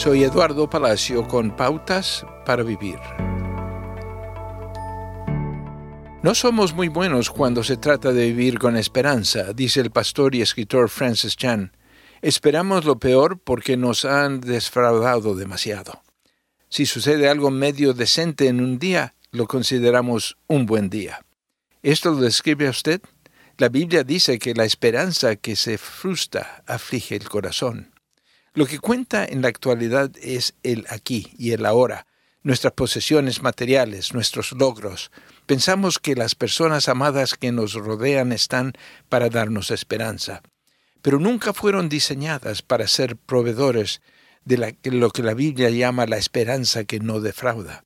Soy Eduardo Palacio con Pautas para Vivir. No somos muy buenos cuando se trata de vivir con esperanza, dice el pastor y escritor Francis Chan. Esperamos lo peor porque nos han defraudado demasiado. Si sucede algo medio decente en un día, lo consideramos un buen día. ¿Esto lo describe a usted? La Biblia dice que la esperanza que se frustra aflige el corazón. Lo que cuenta en la actualidad es el aquí y el ahora, nuestras posesiones materiales, nuestros logros. Pensamos que las personas amadas que nos rodean están para darnos esperanza, pero nunca fueron diseñadas para ser proveedores de lo que la Biblia llama la esperanza que no defrauda.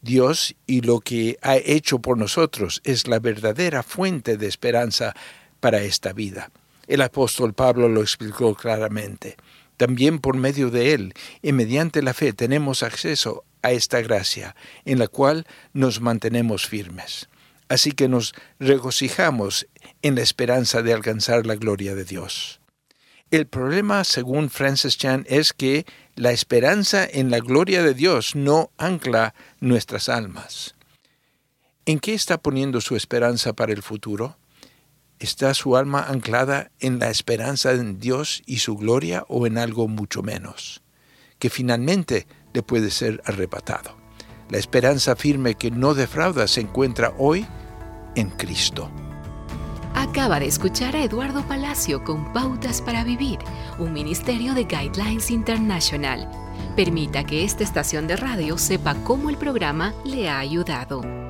Dios y lo que ha hecho por nosotros es la verdadera fuente de esperanza para esta vida. El apóstol Pablo lo explicó claramente. También por medio de él y mediante la fe tenemos acceso a esta gracia, en la cual nos mantenemos firmes. Así que nos regocijamos en la esperanza de alcanzar la gloria de Dios. El problema, según Francis Chan, es que la esperanza en la gloria de Dios no ancla nuestras almas. ¿En qué está poniendo su esperanza para el futuro? ¿Está su alma anclada en la esperanza en Dios y su gloria o en algo mucho menos, que finalmente le puede ser arrebatado? La esperanza firme que no defrauda se encuentra hoy en Cristo. Acaba de escuchar a Eduardo Palacio con Pautas para Vivir, un ministerio de Guidelines International. Permita que esta estación de radio sepa cómo el programa le ha ayudado.